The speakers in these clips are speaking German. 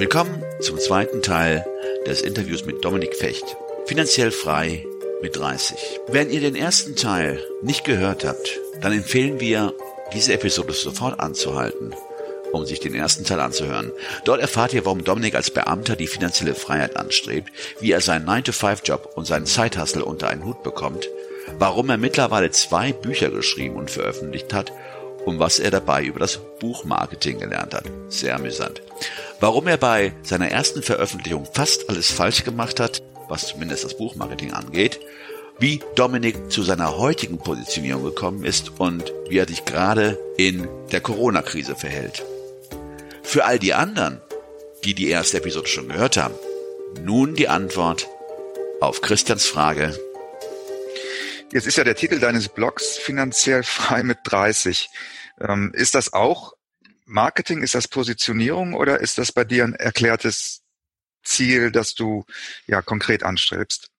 Willkommen zum zweiten Teil des Interviews mit Dominik Fecht. Finanziell frei mit 30. Wenn ihr den ersten Teil nicht gehört habt, dann empfehlen wir, diese Episode sofort anzuhalten, um sich den ersten Teil anzuhören. Dort erfahrt ihr, warum Dominik als Beamter die finanzielle Freiheit anstrebt, wie er seinen 9-to-5-Job und seinen Zeithassel unter einen Hut bekommt, warum er mittlerweile zwei Bücher geschrieben und veröffentlicht hat und was er dabei über das Buchmarketing gelernt hat. Sehr amüsant. Warum er bei seiner ersten Veröffentlichung fast alles falsch gemacht hat, was zumindest das Buchmarketing angeht, wie Dominik zu seiner heutigen Positionierung gekommen ist und wie er sich gerade in der Corona-Krise verhält. Für all die anderen, die die erste Episode schon gehört haben, nun die Antwort auf Christians Frage. Jetzt ist ja der Titel deines Blogs finanziell frei mit 30. Ähm, ist das auch Marketing? Ist das Positionierung oder ist das bei dir ein erklärtes Ziel, das du ja konkret anstrebst?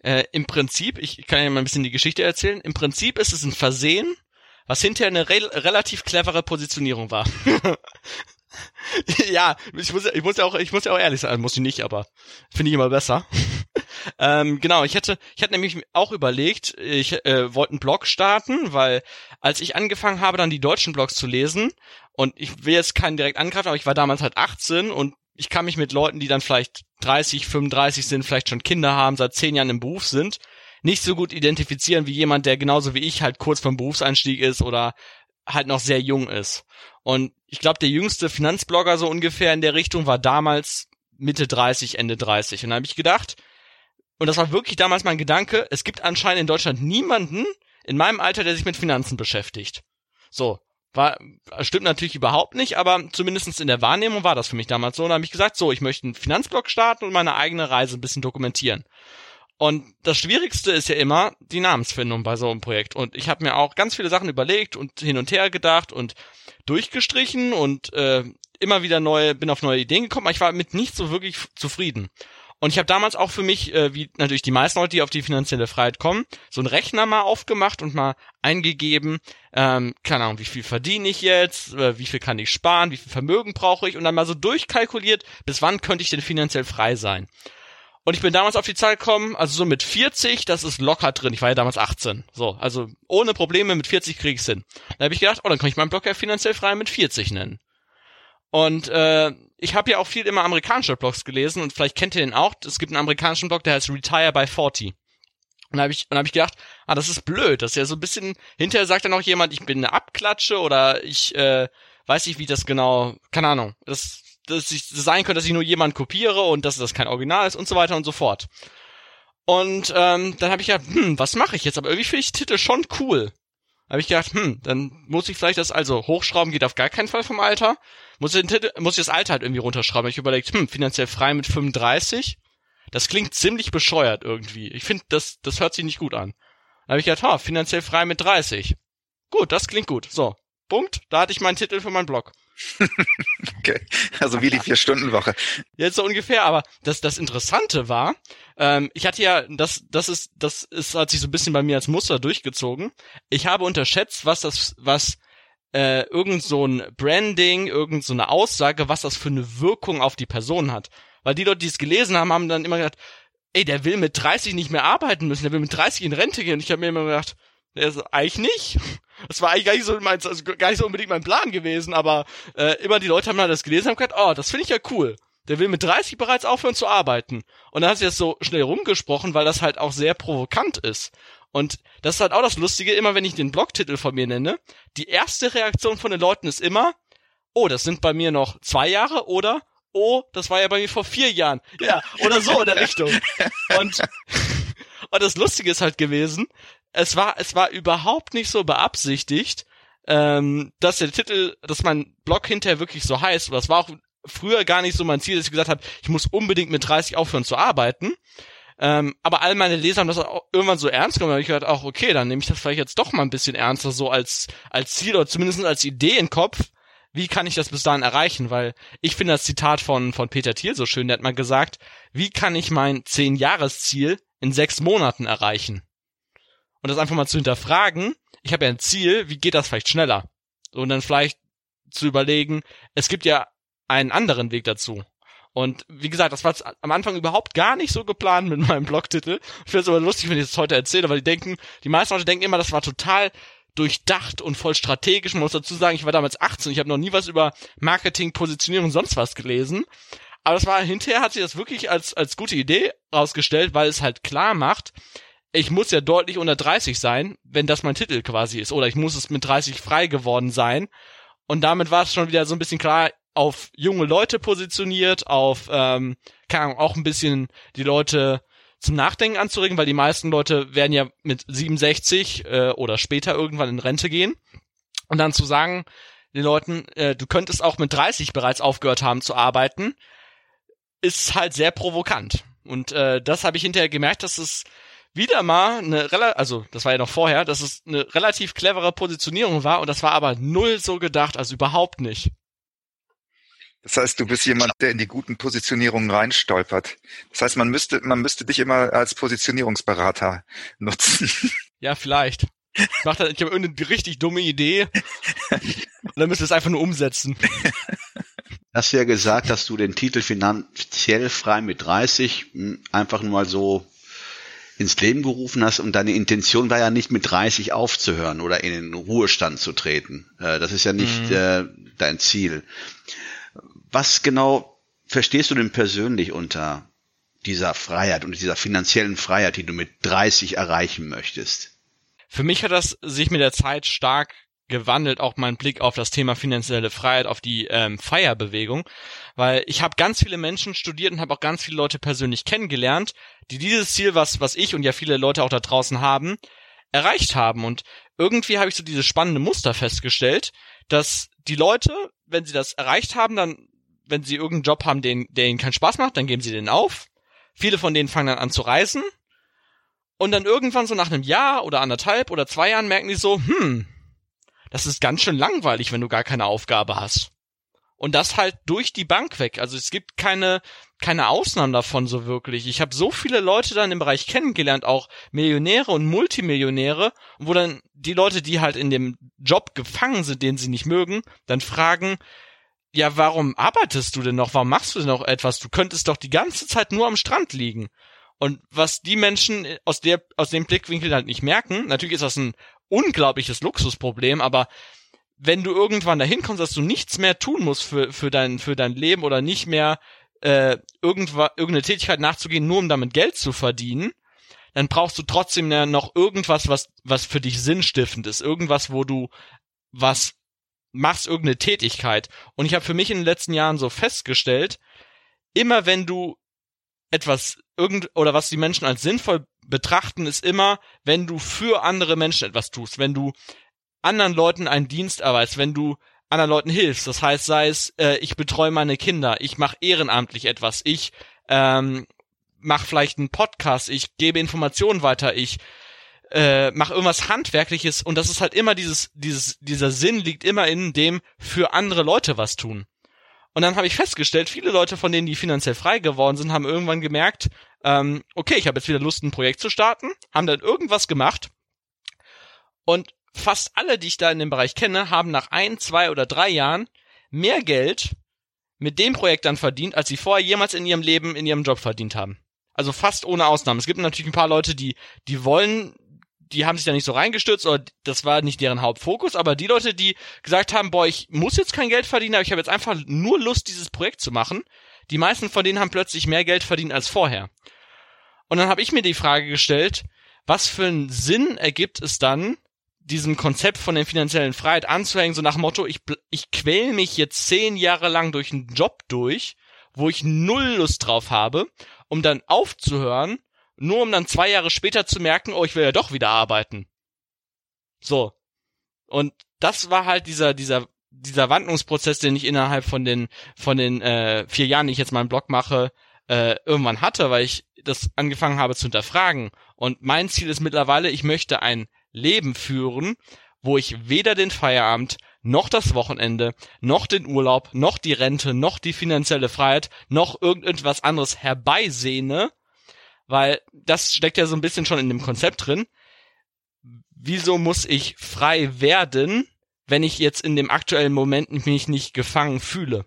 Äh, Im Prinzip, ich kann ja mal ein bisschen die Geschichte erzählen, im Prinzip ist es ein Versehen, was hinterher eine re relativ clevere Positionierung war. ja, ich muss, ich muss ja auch, ich muss ja auch ehrlich sein, muss ich nicht, aber finde ich immer besser. ähm, genau, ich hätte, ich hatte nämlich auch überlegt, ich äh, wollte einen Blog starten, weil als ich angefangen habe, dann die deutschen Blogs zu lesen, und ich will jetzt keinen direkt angreifen, aber ich war damals halt 18 und ich kann mich mit Leuten, die dann vielleicht 30, 35 sind, vielleicht schon Kinder haben, seit 10 Jahren im Beruf sind, nicht so gut identifizieren wie jemand, der genauso wie ich halt kurz vom Berufseinstieg ist oder halt noch sehr jung ist. Und ich glaube, der jüngste Finanzblogger so ungefähr in der Richtung war damals Mitte 30, Ende 30. Und da habe ich gedacht, und das war wirklich damals mein Gedanke, es gibt anscheinend in Deutschland niemanden in meinem Alter, der sich mit Finanzen beschäftigt. So, war, stimmt natürlich überhaupt nicht, aber zumindestens in der Wahrnehmung war das für mich damals so. Und da habe ich gesagt, so, ich möchte einen Finanzblog starten und meine eigene Reise ein bisschen dokumentieren. Und das Schwierigste ist ja immer die Namensfindung bei so einem Projekt. Und ich habe mir auch ganz viele Sachen überlegt und hin und her gedacht und durchgestrichen und äh, immer wieder neue, bin auf neue Ideen gekommen, aber ich war mit nicht so wirklich zufrieden. Und ich habe damals auch für mich, äh, wie natürlich die meisten Leute, die auf die finanzielle Freiheit kommen, so einen Rechner mal aufgemacht und mal eingegeben, ähm, keine Ahnung, wie viel verdiene ich jetzt, äh, wie viel kann ich sparen, wie viel Vermögen brauche ich und dann mal so durchkalkuliert, bis wann könnte ich denn finanziell frei sein. Und ich bin damals auf die Zahl gekommen, also so mit 40, das ist locker drin. Ich war ja damals 18. So, also ohne Probleme mit 40 krieg ich's hin. Da habe ich gedacht, oh, dann kann ich meinen Blog ja finanziell frei mit 40 nennen. Und äh, ich habe ja auch viel immer amerikanische Blogs gelesen und vielleicht kennt ihr den auch. Es gibt einen amerikanischen Blog, der heißt Retire by 40. Und habe ich, und hab ich gedacht, ah, das ist blöd. Das ist ja so ein bisschen, hinterher sagt dann auch jemand, ich bin eine Abklatsche oder ich äh, weiß nicht, wie das genau, keine Ahnung, das, das, das sein könnte, dass ich nur jemand kopiere und dass das kein Original ist und so weiter und so fort. Und ähm, dann habe ich gedacht, hm, was mache ich jetzt? Aber irgendwie finde ich Titel schon cool habe ich gedacht, hm, dann muss ich vielleicht das, also hochschrauben geht auf gar keinen Fall vom Alter. Muss ich, den Titel, muss ich das Alter halt irgendwie runterschrauben. Ich überlegt, hm, finanziell frei mit 35. Das klingt ziemlich bescheuert irgendwie. Ich finde, das, das hört sich nicht gut an. Da habe ich gedacht, ha, finanziell frei mit 30. Gut, das klingt gut. So, Punkt. Da hatte ich meinen Titel für meinen Blog. okay, also wie die Vier-Stunden-Woche. Jetzt so ungefähr, aber das, das Interessante war, ähm, ich hatte ja, das, das ist, das ist, hat sich so ein bisschen bei mir als Muster durchgezogen. Ich habe unterschätzt, was das, was äh, irgend so ein Branding, irgend so eine Aussage, was das für eine Wirkung auf die Person hat. Weil die Leute, die es gelesen haben, haben dann immer gedacht, ey, der will mit 30 nicht mehr arbeiten müssen, der will mit 30 in Rente gehen. Und ich habe mir immer gedacht, der ist eigentlich nicht. Das war eigentlich gar nicht so mein, also gar nicht so unbedingt mein Plan gewesen, aber äh, immer die Leute haben dann das gelesen und haben gesagt, oh, das finde ich ja cool. Der will mit 30 bereits aufhören zu arbeiten. Und dann hat sie das so schnell rumgesprochen, weil das halt auch sehr provokant ist. Und das ist halt auch das Lustige, immer wenn ich den Blogtitel von mir nenne, die erste Reaktion von den Leuten ist immer, oh, das sind bei mir noch zwei Jahre oder, oh, das war ja bei mir vor vier Jahren. Ja, oder so in der Richtung. Und, und das Lustige ist halt gewesen, es war, es war überhaupt nicht so beabsichtigt, ähm, dass der Titel, dass mein Blog hinterher wirklich so heißt, das war auch früher gar nicht so mein Ziel, dass ich gesagt habe, ich muss unbedingt mit 30 aufhören zu arbeiten. Ähm, aber all meine Leser haben das auch irgendwann so ernst genommen. Da habe ich gedacht, auch okay, dann nehme ich das vielleicht jetzt doch mal ein bisschen ernster, so als als Ziel oder zumindest als Idee im Kopf. Wie kann ich das bis dahin erreichen? Weil ich finde das Zitat von von Peter Thiel so schön. Der hat mal gesagt, wie kann ich mein zehn Jahresziel in sechs Monaten erreichen? Und das einfach mal zu hinterfragen. Ich habe ja ein Ziel. Wie geht das vielleicht schneller? Und dann vielleicht zu überlegen. Es gibt ja einen anderen Weg dazu. Und wie gesagt, das war am Anfang überhaupt gar nicht so geplant mit meinem Blogtitel. Ich finde es aber lustig, wenn ich das heute erzähle, weil die denken, die meisten Leute denken immer, das war total durchdacht und voll strategisch. Man muss dazu sagen, ich war damals 18, ich habe noch nie was über Marketing, Positionierung und sonst was gelesen. Aber das war hinterher hat sich das wirklich als als gute Idee rausgestellt, weil es halt klar macht, ich muss ja deutlich unter 30 sein, wenn das mein Titel quasi ist. Oder ich muss es mit 30 frei geworden sein. Und damit war es schon wieder so ein bisschen klar, auf junge Leute positioniert, auf, ähm, keine Ahnung, auch ein bisschen die Leute zum Nachdenken anzuregen, weil die meisten Leute werden ja mit 67 äh, oder später irgendwann in Rente gehen. Und dann zu sagen, den Leuten, äh, du könntest auch mit 30 bereits aufgehört haben zu arbeiten, ist halt sehr provokant. Und äh, das habe ich hinterher gemerkt, dass es wieder mal eine relativ, also das war ja noch vorher, dass es eine relativ clevere Positionierung war und das war aber null so gedacht, also überhaupt nicht. Das heißt, du bist jemand, der in die guten Positionierungen reinstolpert. Das heißt, man müsste, man müsste dich immer als Positionierungsberater nutzen. Ja, vielleicht. Ich, mach da, ich habe irgendeine richtig dumme Idee und dann müsste es einfach nur umsetzen. Hast du ja gesagt, dass du den Titel finanziell frei mit 30 hm, einfach nur mal so ins Leben gerufen hast und deine Intention war ja nicht mit 30 aufzuhören oder in den Ruhestand zu treten. Äh, das ist ja nicht mhm. äh, dein Ziel. Was genau verstehst du denn persönlich unter dieser Freiheit und dieser finanziellen Freiheit, die du mit 30 erreichen möchtest? Für mich hat das sich mit der Zeit stark gewandelt, auch mein Blick auf das Thema finanzielle Freiheit, auf die ähm, Feierbewegung, weil ich habe ganz viele Menschen studiert und habe auch ganz viele Leute persönlich kennengelernt, die dieses Ziel, was was ich und ja viele Leute auch da draußen haben, erreicht haben und irgendwie habe ich so dieses spannende Muster festgestellt, dass die Leute, wenn sie das erreicht haben, dann wenn sie irgendeinen Job haben, den, der ihnen keinen Spaß macht, dann geben sie den auf. Viele von denen fangen dann an zu reisen. Und dann irgendwann so nach einem Jahr oder anderthalb oder zwei Jahren merken die so, hm, das ist ganz schön langweilig, wenn du gar keine Aufgabe hast. Und das halt durch die Bank weg. Also es gibt keine, keine Ausnahmen davon so wirklich. Ich habe so viele Leute dann im Bereich kennengelernt, auch Millionäre und Multimillionäre, wo dann die Leute, die halt in dem Job gefangen sind, den sie nicht mögen, dann fragen, ja, warum arbeitest du denn noch? Warum machst du denn noch etwas? Du könntest doch die ganze Zeit nur am Strand liegen. Und was die Menschen aus der, aus dem Blickwinkel halt nicht merken, natürlich ist das ein unglaubliches Luxusproblem, aber wenn du irgendwann dahin kommst, dass du nichts mehr tun musst für, für dein, für dein Leben oder nicht mehr, äh, irgendwa, irgendeine Tätigkeit nachzugehen, nur um damit Geld zu verdienen, dann brauchst du trotzdem noch irgendwas, was, was für dich sinnstiftend ist. Irgendwas, wo du was machst irgendeine Tätigkeit. Und ich habe für mich in den letzten Jahren so festgestellt, immer wenn du etwas irgend oder was die Menschen als sinnvoll betrachten, ist immer, wenn du für andere Menschen etwas tust, wenn du anderen Leuten einen Dienst erweist, wenn du anderen Leuten hilfst. Das heißt, sei es, äh, ich betreue meine Kinder, ich mache ehrenamtlich etwas, ich ähm, mache vielleicht einen Podcast, ich gebe Informationen weiter, ich äh, mach irgendwas Handwerkliches und das ist halt immer dieses, dieses, dieser Sinn liegt immer in dem für andere Leute was tun. Und dann habe ich festgestellt, viele Leute von denen, die finanziell frei geworden sind, haben irgendwann gemerkt, ähm, okay, ich habe jetzt wieder Lust, ein Projekt zu starten, haben dann irgendwas gemacht und fast alle, die ich da in dem Bereich kenne, haben nach ein, zwei oder drei Jahren mehr Geld mit dem Projekt dann verdient, als sie vorher jemals in ihrem Leben in ihrem Job verdient haben. Also fast ohne Ausnahme. Es gibt natürlich ein paar Leute, die, die wollen die haben sich da nicht so reingestürzt oder das war nicht deren Hauptfokus, aber die Leute, die gesagt haben, boah, ich muss jetzt kein Geld verdienen, aber ich habe jetzt einfach nur Lust, dieses Projekt zu machen, die meisten von denen haben plötzlich mehr Geld verdient als vorher. Und dann habe ich mir die Frage gestellt, was für einen Sinn ergibt es dann, diesem Konzept von der finanziellen Freiheit anzuhängen, so nach Motto, ich, ich quäl mich jetzt zehn Jahre lang durch einen Job durch, wo ich null Lust drauf habe, um dann aufzuhören, nur um dann zwei Jahre später zu merken, oh, ich will ja doch wieder arbeiten. So. Und das war halt dieser, dieser, dieser Wandlungsprozess, den ich innerhalb von den, von den äh, vier Jahren, die ich jetzt meinen Blog mache, äh, irgendwann hatte, weil ich das angefangen habe zu hinterfragen. Und mein Ziel ist mittlerweile, ich möchte ein Leben führen, wo ich weder den Feierabend, noch das Wochenende, noch den Urlaub, noch die Rente, noch die finanzielle Freiheit, noch irgendetwas anderes herbeisehne, weil das steckt ja so ein bisschen schon in dem Konzept drin. Wieso muss ich frei werden, wenn ich jetzt in dem aktuellen Moment mich nicht gefangen fühle?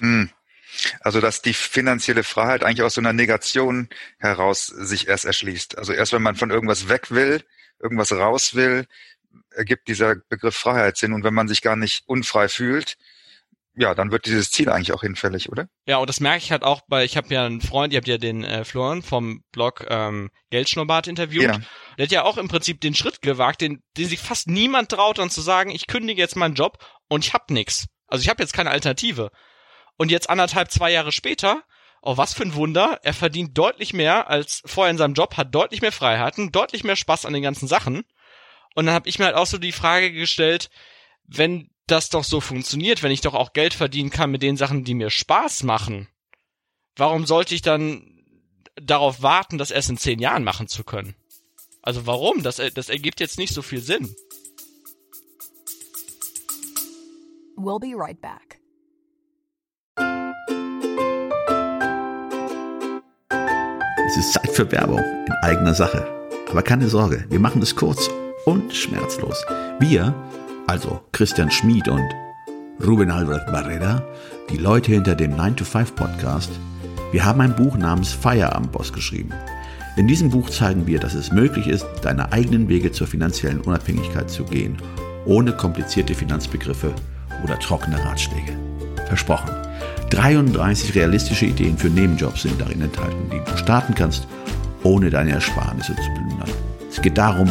Hm. Also dass die finanzielle Freiheit eigentlich aus so einer Negation heraus sich erst erschließt. Also erst wenn man von irgendwas weg will, irgendwas raus will, ergibt dieser Begriff Freiheit Sinn. Und wenn man sich gar nicht unfrei fühlt, ja, dann wird dieses Ziel eigentlich auch hinfällig, oder? Ja, und das merke ich halt auch bei, ich habe ja einen Freund, ihr habt ja den äh, Florian vom Blog ähm, Geldschnurrbart interviewt. Ja. Der hat ja auch im Prinzip den Schritt gewagt, den, den sich fast niemand traut, dann zu sagen, ich kündige jetzt meinen Job und ich hab nix. Also ich habe jetzt keine Alternative. Und jetzt anderthalb, zwei Jahre später, oh was für ein Wunder, er verdient deutlich mehr als vorher in seinem Job, hat deutlich mehr Freiheiten, deutlich mehr Spaß an den ganzen Sachen. Und dann habe ich mir halt auch so die Frage gestellt, wenn das doch so funktioniert, wenn ich doch auch Geld verdienen kann mit den Sachen, die mir Spaß machen, warum sollte ich dann darauf warten, das erst in zehn Jahren machen zu können? Also warum? Das, das ergibt jetzt nicht so viel Sinn. We'll be right back. Es ist Zeit für Werbung in eigener Sache. Aber keine Sorge, wir machen es kurz und schmerzlos. Wir also Christian Schmid und Ruben Albert Barrera, die Leute hinter dem 9-to-5-Podcast, wir haben ein Buch namens Feierabendboss geschrieben. In diesem Buch zeigen wir, dass es möglich ist, deine eigenen Wege zur finanziellen Unabhängigkeit zu gehen, ohne komplizierte Finanzbegriffe oder trockene Ratschläge. Versprochen. 33 realistische Ideen für Nebenjobs sind darin enthalten, die du starten kannst, ohne deine Ersparnisse zu plündern. Es geht darum,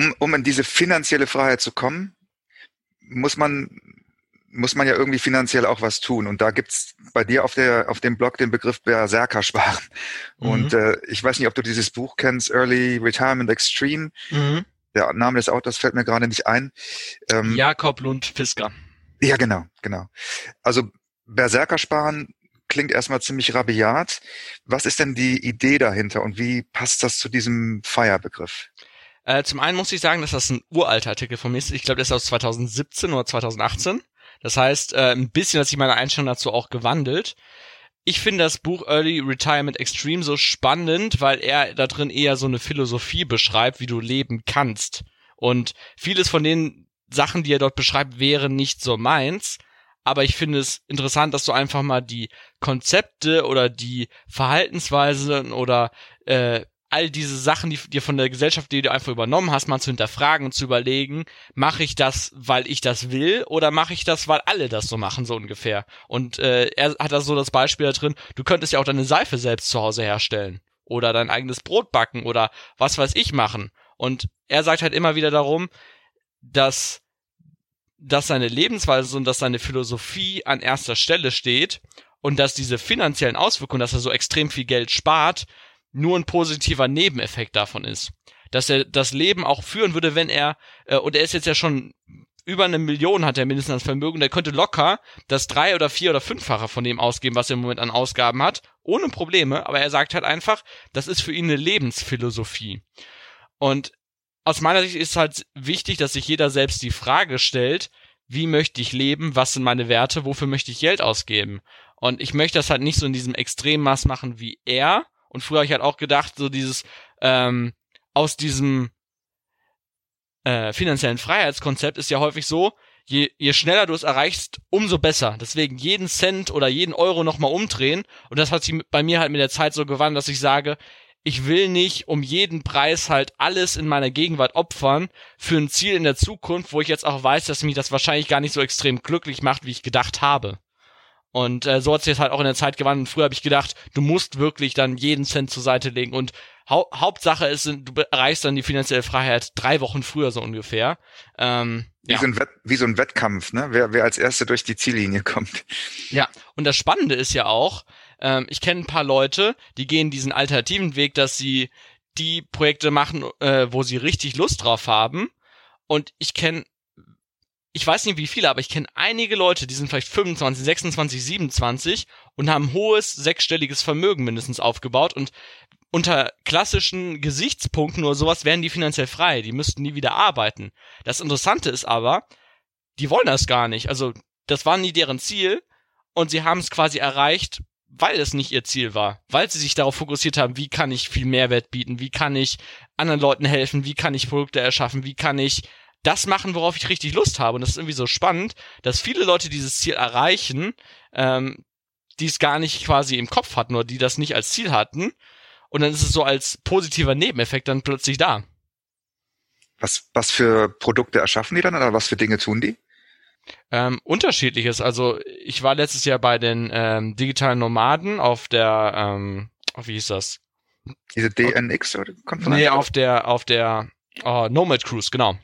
Um, um in diese finanzielle Freiheit zu kommen, muss man muss man ja irgendwie finanziell auch was tun. Und da gibt's bei dir auf der auf dem Blog den Begriff Berserker sparen. Mhm. Und äh, ich weiß nicht, ob du dieses Buch kennst, Early Retirement Extreme. Mhm. Der Name des Autors fällt mir gerade nicht ein. Ähm, Jakob Lund Fisker. Ja, genau, genau. Also Berserker sparen klingt erstmal ziemlich rabiat. Was ist denn die Idee dahinter und wie passt das zu diesem Feierbegriff? Äh, zum einen muss ich sagen, dass das ein uralter Artikel von mir ist. Ich glaube, der ist aus 2017 oder 2018. Das heißt, äh, ein bisschen hat sich meine Einstellung dazu auch gewandelt. Ich finde das Buch Early Retirement Extreme so spannend, weil er da drin eher so eine Philosophie beschreibt, wie du leben kannst. Und vieles von den Sachen, die er dort beschreibt, wären nicht so meins. Aber ich finde es interessant, dass du einfach mal die Konzepte oder die Verhaltensweisen oder äh, all diese Sachen, die dir von der Gesellschaft, die du einfach übernommen hast, mal zu hinterfragen und zu überlegen, mache ich das, weil ich das will, oder mache ich das, weil alle das so machen, so ungefähr. Und äh, er hat da so das Beispiel da drin, du könntest ja auch deine Seife selbst zu Hause herstellen. Oder dein eigenes Brot backen oder was weiß ich machen. Und er sagt halt immer wieder darum, dass, dass seine Lebensweise und dass seine Philosophie an erster Stelle steht und dass diese finanziellen Auswirkungen, dass er so extrem viel Geld spart, nur ein positiver Nebeneffekt davon ist. Dass er das Leben auch führen würde, wenn er, äh, und er ist jetzt ja schon über eine Million hat er mindestens an Vermögen, der könnte locker das drei oder vier oder fünffache von dem ausgeben, was er im Moment an Ausgaben hat, ohne Probleme, aber er sagt halt einfach, das ist für ihn eine Lebensphilosophie. Und aus meiner Sicht ist halt wichtig, dass sich jeder selbst die Frage stellt, wie möchte ich leben, was sind meine Werte, wofür möchte ich Geld ausgeben? Und ich möchte das halt nicht so in diesem Extremmaß machen wie er, und früher habe ich halt auch gedacht, so dieses, ähm, aus diesem, äh, finanziellen Freiheitskonzept ist ja häufig so, je, je schneller du es erreichst, umso besser. Deswegen jeden Cent oder jeden Euro nochmal umdrehen. Und das hat sich bei mir halt mit der Zeit so gewandelt, dass ich sage, ich will nicht um jeden Preis halt alles in meiner Gegenwart opfern für ein Ziel in der Zukunft, wo ich jetzt auch weiß, dass mich das wahrscheinlich gar nicht so extrem glücklich macht, wie ich gedacht habe. Und äh, so hat sich jetzt halt auch in der Zeit gewandelt. Früher habe ich gedacht, du musst wirklich dann jeden Cent zur Seite legen. Und hau Hauptsache ist, du erreichst dann die finanzielle Freiheit drei Wochen früher so ungefähr. Ähm, wie, ja. so ein Wett wie so ein Wettkampf, ne? Wer, wer als Erster durch die Ziellinie kommt. Ja, und das Spannende ist ja auch, ähm, ich kenne ein paar Leute, die gehen diesen alternativen Weg, dass sie die Projekte machen, äh, wo sie richtig Lust drauf haben. Und ich kenne ich weiß nicht wie viele, aber ich kenne einige Leute, die sind vielleicht 25, 26, 27 und haben hohes sechsstelliges Vermögen mindestens aufgebaut und unter klassischen Gesichtspunkten oder sowas wären die finanziell frei, die müssten nie wieder arbeiten. Das Interessante ist aber, die wollen das gar nicht. Also, das war nie deren Ziel und sie haben es quasi erreicht, weil es nicht ihr Ziel war, weil sie sich darauf fokussiert haben, wie kann ich viel Mehrwert bieten, wie kann ich anderen Leuten helfen, wie kann ich Produkte erschaffen, wie kann ich das machen, worauf ich richtig Lust habe. Und das ist irgendwie so spannend, dass viele Leute dieses Ziel erreichen, ähm, die es gar nicht quasi im Kopf hatten oder die das nicht als Ziel hatten. Und dann ist es so als positiver Nebeneffekt dann plötzlich da. Was, was für Produkte erschaffen die dann oder was für Dinge tun die? Ähm, unterschiedliches. Also ich war letztes Jahr bei den ähm, digitalen Nomaden auf der, ähm, wie hieß das? Diese DNX oder Konferenz? Nee, auf der, auf der oh, Nomad Cruise, genau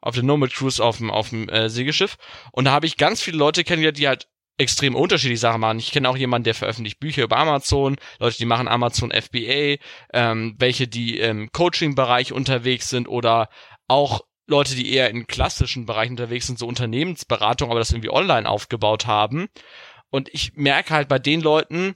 auf der Nomad Cruise auf dem, auf dem äh, Segelschiff. Und da habe ich ganz viele Leute kennengelernt, die halt extrem unterschiedliche Sachen machen. Ich kenne auch jemanden, der veröffentlicht Bücher über Amazon, Leute, die machen Amazon FBA, ähm, welche, die im Coaching-Bereich unterwegs sind oder auch Leute, die eher in klassischen Bereichen unterwegs sind, so Unternehmensberatung, aber das irgendwie online aufgebaut haben. Und ich merke halt bei den Leuten,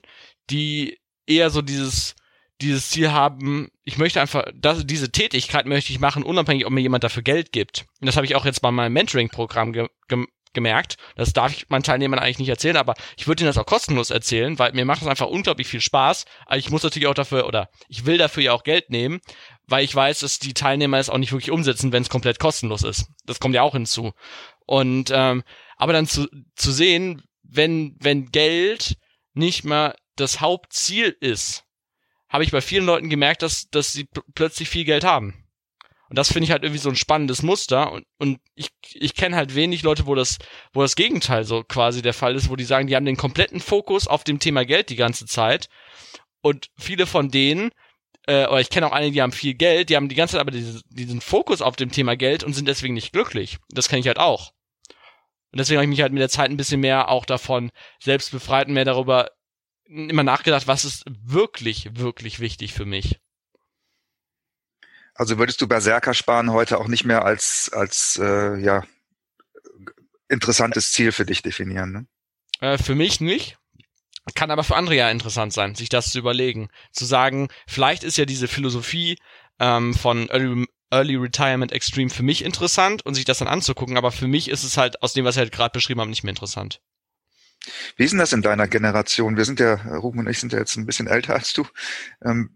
die eher so dieses dieses Ziel haben, ich möchte einfach, das, diese Tätigkeit möchte ich machen, unabhängig, ob mir jemand dafür Geld gibt. Und das habe ich auch jetzt bei meinem Mentoring-Programm ge ge gemerkt. Das darf ich meinen Teilnehmern eigentlich nicht erzählen, aber ich würde ihnen das auch kostenlos erzählen, weil mir macht es einfach unglaublich viel Spaß. Aber ich muss natürlich auch dafür, oder ich will dafür ja auch Geld nehmen, weil ich weiß, dass die Teilnehmer es auch nicht wirklich umsetzen, wenn es komplett kostenlos ist. Das kommt ja auch hinzu. Und ähm, aber dann zu, zu sehen, wenn, wenn Geld nicht mal das Hauptziel ist, habe ich bei vielen Leuten gemerkt, dass, dass sie plötzlich viel Geld haben. Und das finde ich halt irgendwie so ein spannendes Muster. Und, und ich, ich kenne halt wenig Leute, wo das, wo das Gegenteil so quasi der Fall ist, wo die sagen, die haben den kompletten Fokus auf dem Thema Geld die ganze Zeit. Und viele von denen, äh, oder ich kenne auch einige, die haben viel Geld, die haben die ganze Zeit aber diesen, diesen Fokus auf dem Thema Geld und sind deswegen nicht glücklich. Das kenne ich halt auch. Und deswegen habe ich mich halt mit der Zeit ein bisschen mehr auch davon selbst befreit und mehr darüber immer nachgedacht, was ist wirklich, wirklich wichtig für mich. Also würdest du Berserker sparen heute auch nicht mehr als, als äh, ja, interessantes Ziel für dich definieren? Ne? Äh, für mich nicht. Kann aber für andere ja interessant sein, sich das zu überlegen. Zu sagen, vielleicht ist ja diese Philosophie ähm, von Early, Early Retirement Extreme für mich interessant und sich das dann anzugucken, aber für mich ist es halt aus dem, was ich halt gerade beschrieben habe, nicht mehr interessant. Wie ist denn das in deiner Generation? Wir sind ja, Ruben und ich sind ja jetzt ein bisschen älter als du. Ähm,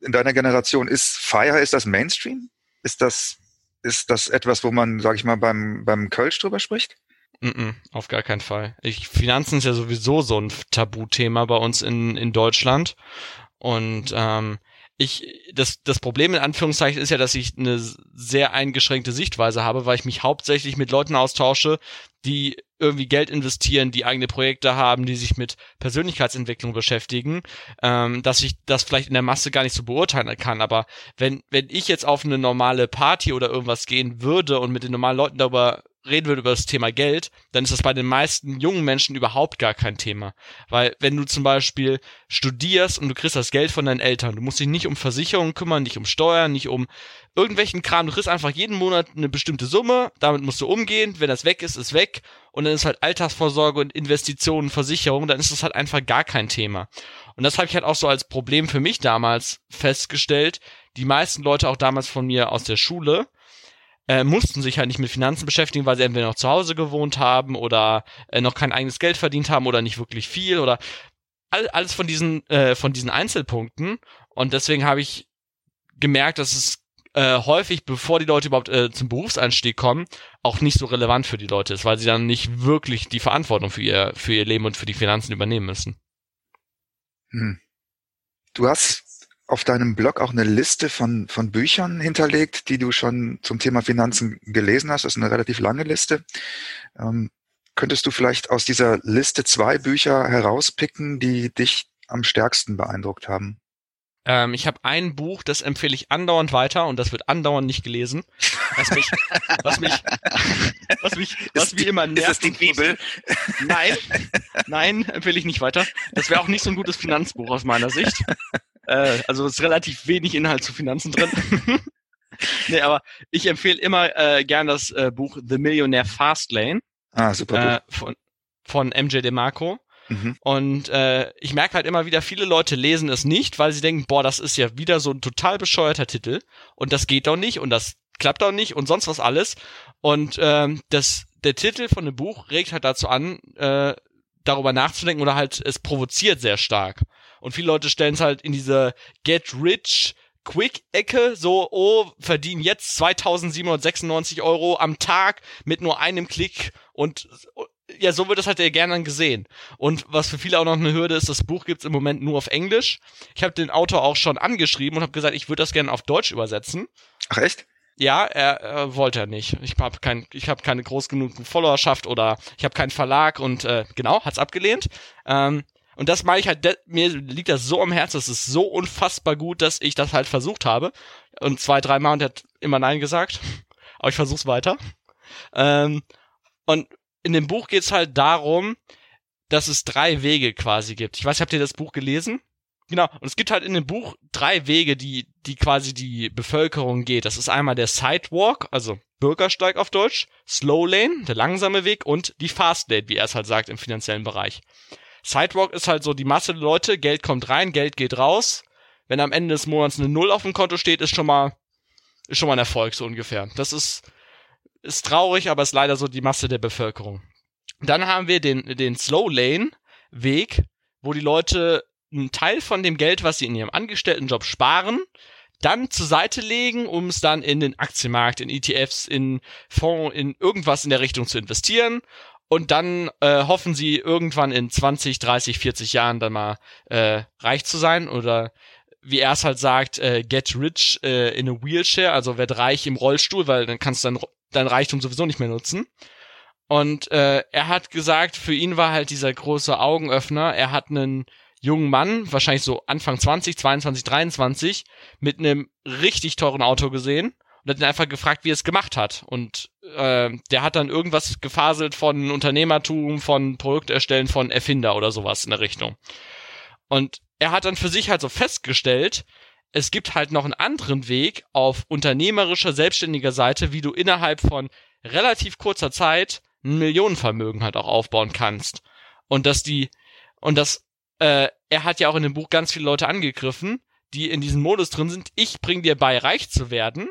in deiner Generation ist Fire, ist das Mainstream? Ist das, ist das etwas, wo man, sag ich mal, beim, beim Kölsch drüber spricht? Mm -mm, auf gar keinen Fall. Ich, Finanzen ist ja sowieso so ein Tabuthema bei uns in, in Deutschland. Und ähm, ich, das, das Problem in Anführungszeichen ist ja, dass ich eine sehr eingeschränkte Sichtweise habe, weil ich mich hauptsächlich mit Leuten austausche, die irgendwie Geld investieren, die eigene Projekte haben, die sich mit Persönlichkeitsentwicklung beschäftigen, ähm, dass ich das vielleicht in der Masse gar nicht so beurteilen kann. Aber wenn, wenn ich jetzt auf eine normale Party oder irgendwas gehen würde und mit den normalen Leuten darüber reden würde über das Thema Geld, dann ist das bei den meisten jungen Menschen überhaupt gar kein Thema. Weil wenn du zum Beispiel studierst und du kriegst das Geld von deinen Eltern, du musst dich nicht um Versicherungen kümmern, nicht um Steuern, nicht um irgendwelchen Kram, du kriegst einfach jeden Monat eine bestimmte Summe, damit musst du umgehen, wenn das weg ist, ist weg und dann ist halt Altersvorsorge und Investitionen, Versicherung, dann ist das halt einfach gar kein Thema. Und das habe ich halt auch so als Problem für mich damals festgestellt. Die meisten Leute auch damals von mir aus der Schule, äh, mussten sich halt nicht mit Finanzen beschäftigen, weil sie entweder noch zu Hause gewohnt haben oder äh, noch kein eigenes Geld verdient haben oder nicht wirklich viel oder all, alles von diesen, äh, von diesen Einzelpunkten. Und deswegen habe ich gemerkt, dass es äh, häufig, bevor die Leute überhaupt äh, zum Berufseinstieg kommen, auch nicht so relevant für die Leute ist, weil sie dann nicht wirklich die Verantwortung für ihr, für ihr Leben und für die Finanzen übernehmen müssen. Hm. Du hast auf deinem Blog auch eine Liste von, von Büchern hinterlegt, die du schon zum Thema Finanzen gelesen hast. Das ist eine relativ lange Liste. Ähm, könntest du vielleicht aus dieser Liste zwei Bücher herauspicken, die dich am stärksten beeindruckt haben? Ähm, ich habe ein Buch, das empfehle ich andauernd weiter und das wird andauernd nicht gelesen. Was mich, was mich, was mich, was wie immer nervt. Ist das die Bibel? Nein, nein, empfehle ich nicht weiter. Das wäre auch nicht so ein gutes Finanzbuch aus meiner Sicht. Äh, also es ist relativ wenig Inhalt zu Finanzen drin. nee, aber ich empfehle immer äh, gern das äh, Buch The Millionaire Fastlane. Ah, super. Äh, von, von MJ DeMarco. Mhm. Und äh, ich merke halt immer wieder, viele Leute lesen es nicht, weil sie denken, boah, das ist ja wieder so ein total bescheuerter Titel und das geht doch nicht und das klappt doch nicht und sonst was alles. Und ähm, das, der Titel von dem Buch regt halt dazu an, äh, darüber nachzudenken oder halt es provoziert sehr stark. Und viele Leute stellen es halt in diese Get Rich Quick-Ecke, so, oh, verdienen jetzt 2796 Euro am Tag mit nur einem Klick und ja, so wird das halt ja gerne gesehen. Und was für viele auch noch eine Hürde ist, das Buch gibt's im Moment nur auf Englisch. Ich habe den Autor auch schon angeschrieben und habe gesagt, ich würde das gerne auf Deutsch übersetzen. Ach echt? Ja, er, er wollte er nicht. Ich habe kein, ich habe keine groß genug Followerschaft oder ich habe keinen Verlag und äh, genau hat's abgelehnt. Ähm, und das meine ich halt, mir liegt das so am Herzen, das ist so unfassbar gut, dass ich das halt versucht habe. Und zwei, dreimal und er hat immer Nein gesagt. Aber ich versuch's weiter. Ähm, und in dem Buch geht's halt darum, dass es drei Wege quasi gibt. Ich weiß, habt ihr das Buch gelesen? Genau. Und es gibt halt in dem Buch drei Wege, die, die quasi die Bevölkerung geht. Das ist einmal der Sidewalk, also Bürgersteig auf Deutsch, Slow Lane, der langsame Weg und die Fast Lane, wie er es halt sagt im finanziellen Bereich. Sidewalk ist halt so die Masse der Leute, Geld kommt rein, Geld geht raus. Wenn am Ende des Monats eine Null auf dem Konto steht, ist schon mal, ist schon mal ein Erfolg so ungefähr. Das ist ist traurig, aber ist leider so die Masse der Bevölkerung. Dann haben wir den, den Slow Lane Weg, wo die Leute einen Teil von dem Geld, was sie in ihrem Angestelltenjob sparen, dann zur Seite legen, um es dann in den Aktienmarkt, in ETFs, in Fonds, in irgendwas in der Richtung zu investieren. Und dann äh, hoffen sie irgendwann in 20, 30, 40 Jahren dann mal äh, reich zu sein oder wie er es halt sagt, äh, get rich äh, in a wheelchair, also werd reich im Rollstuhl, weil dann kannst du dein, dein Reichtum sowieso nicht mehr nutzen. Und äh, er hat gesagt, für ihn war halt dieser große Augenöffner, er hat einen jungen Mann, wahrscheinlich so Anfang 20, 22, 23, mit einem richtig teuren Auto gesehen und hat ihn einfach gefragt, wie er es gemacht hat. Und äh, der hat dann irgendwas gefaselt von Unternehmertum, von Produkterstellen, von Erfinder oder sowas in der Richtung. Und er hat dann für sich halt so festgestellt, es gibt halt noch einen anderen Weg auf unternehmerischer, selbstständiger Seite, wie du innerhalb von relativ kurzer Zeit ein Millionenvermögen halt auch aufbauen kannst. Und dass die, und das, äh, er hat ja auch in dem Buch ganz viele Leute angegriffen, die in diesem Modus drin sind, ich bring dir bei, reich zu werden,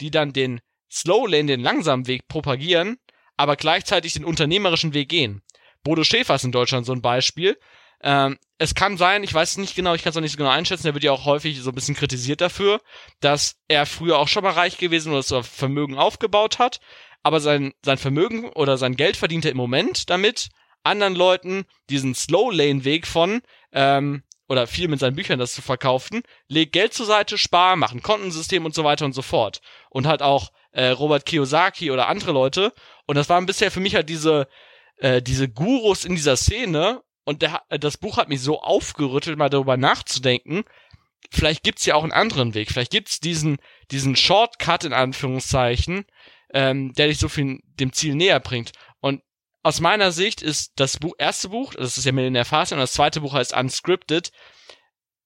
die dann den Slow Lane, den langsamen Weg propagieren, aber gleichzeitig den unternehmerischen Weg gehen. Bodo Schäfer ist in Deutschland so ein Beispiel, ähm, es kann sein, ich weiß es nicht genau, ich kann es auch nicht so genau einschätzen, er wird ja auch häufig so ein bisschen kritisiert dafür, dass er früher auch schon mal reich gewesen oder so Vermögen aufgebaut hat, aber sein, sein Vermögen oder sein Geld verdient er im Moment damit, anderen Leuten diesen Slow-Lane-Weg von, ähm, oder viel mit seinen Büchern das zu verkaufen, legt Geld zur Seite, spar, macht ein Kontensystem und so weiter und so fort. Und halt auch äh, Robert Kiyosaki oder andere Leute. Und das waren bisher für mich halt diese, äh, diese Gurus in dieser Szene und der, das Buch hat mich so aufgerüttelt, mal darüber nachzudenken. Vielleicht gibt's ja auch einen anderen Weg. Vielleicht gibt's diesen, diesen Shortcut in Anführungszeichen, ähm, der dich so viel dem Ziel näher bringt. Und aus meiner Sicht ist das Buch, erste Buch, das ist ja Millionär Fast, und das zweite Buch heißt Unscripted,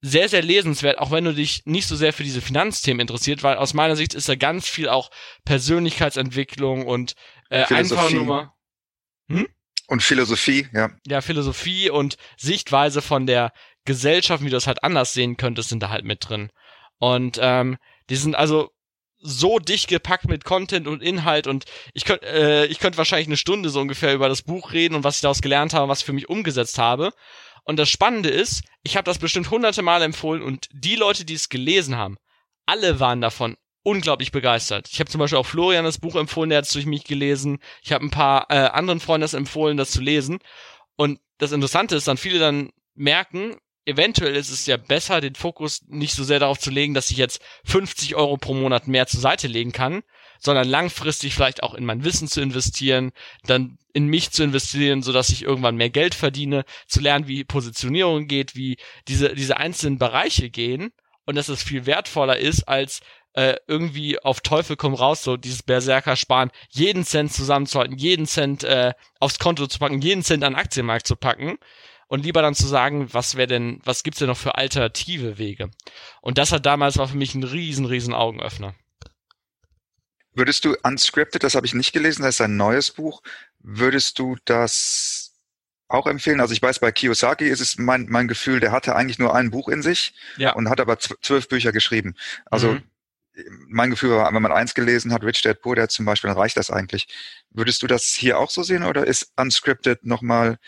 sehr, sehr lesenswert, auch wenn du dich nicht so sehr für diese Finanzthemen interessiert, weil aus meiner Sicht ist da ganz viel auch Persönlichkeitsentwicklung und äh, einfach nur mal. Hm? Und Philosophie, ja. Ja, Philosophie und Sichtweise von der Gesellschaft, wie du das halt anders sehen könntest, sind da halt mit drin. Und ähm, die sind also so dicht gepackt mit Content und Inhalt und ich könnte äh, ich könnte wahrscheinlich eine Stunde so ungefähr über das Buch reden und was ich daraus gelernt habe, was ich für mich umgesetzt habe. Und das Spannende ist, ich habe das bestimmt hunderte Mal empfohlen und die Leute, die es gelesen haben, alle waren davon unglaublich begeistert. Ich habe zum Beispiel auch Florian das Buch empfohlen, der hat es durch mich gelesen. Ich habe ein paar äh, anderen Freunden das empfohlen, das zu lesen. Und das Interessante ist dann, viele dann merken, eventuell ist es ja besser, den Fokus nicht so sehr darauf zu legen, dass ich jetzt 50 Euro pro Monat mehr zur Seite legen kann, sondern langfristig vielleicht auch in mein Wissen zu investieren, dann in mich zu investieren, so dass ich irgendwann mehr Geld verdiene, zu lernen, wie Positionierung geht, wie diese, diese einzelnen Bereiche gehen und dass es viel wertvoller ist, als äh, irgendwie auf Teufel komm raus, so dieses Berserker sparen, jeden Cent zusammenzuhalten, jeden Cent äh, aufs Konto zu packen, jeden Cent an Aktienmarkt zu packen und lieber dann zu sagen, was wäre denn, was gibt's denn noch für alternative Wege? Und das hat damals war für mich ein riesen, riesen Augenöffner. Würdest du Unscripted, das habe ich nicht gelesen, das ist ein neues Buch, würdest du das auch empfehlen? Also ich weiß, bei Kiyosaki ist es mein, mein Gefühl, der hatte eigentlich nur ein Buch in sich ja. und hat aber zwölf Bücher geschrieben. Also mhm mein Gefühl war, wenn man eins gelesen hat, Rich Dad Poor Dad zum Beispiel, dann reicht das eigentlich. Würdest du das hier auch so sehen oder ist Unscripted nochmal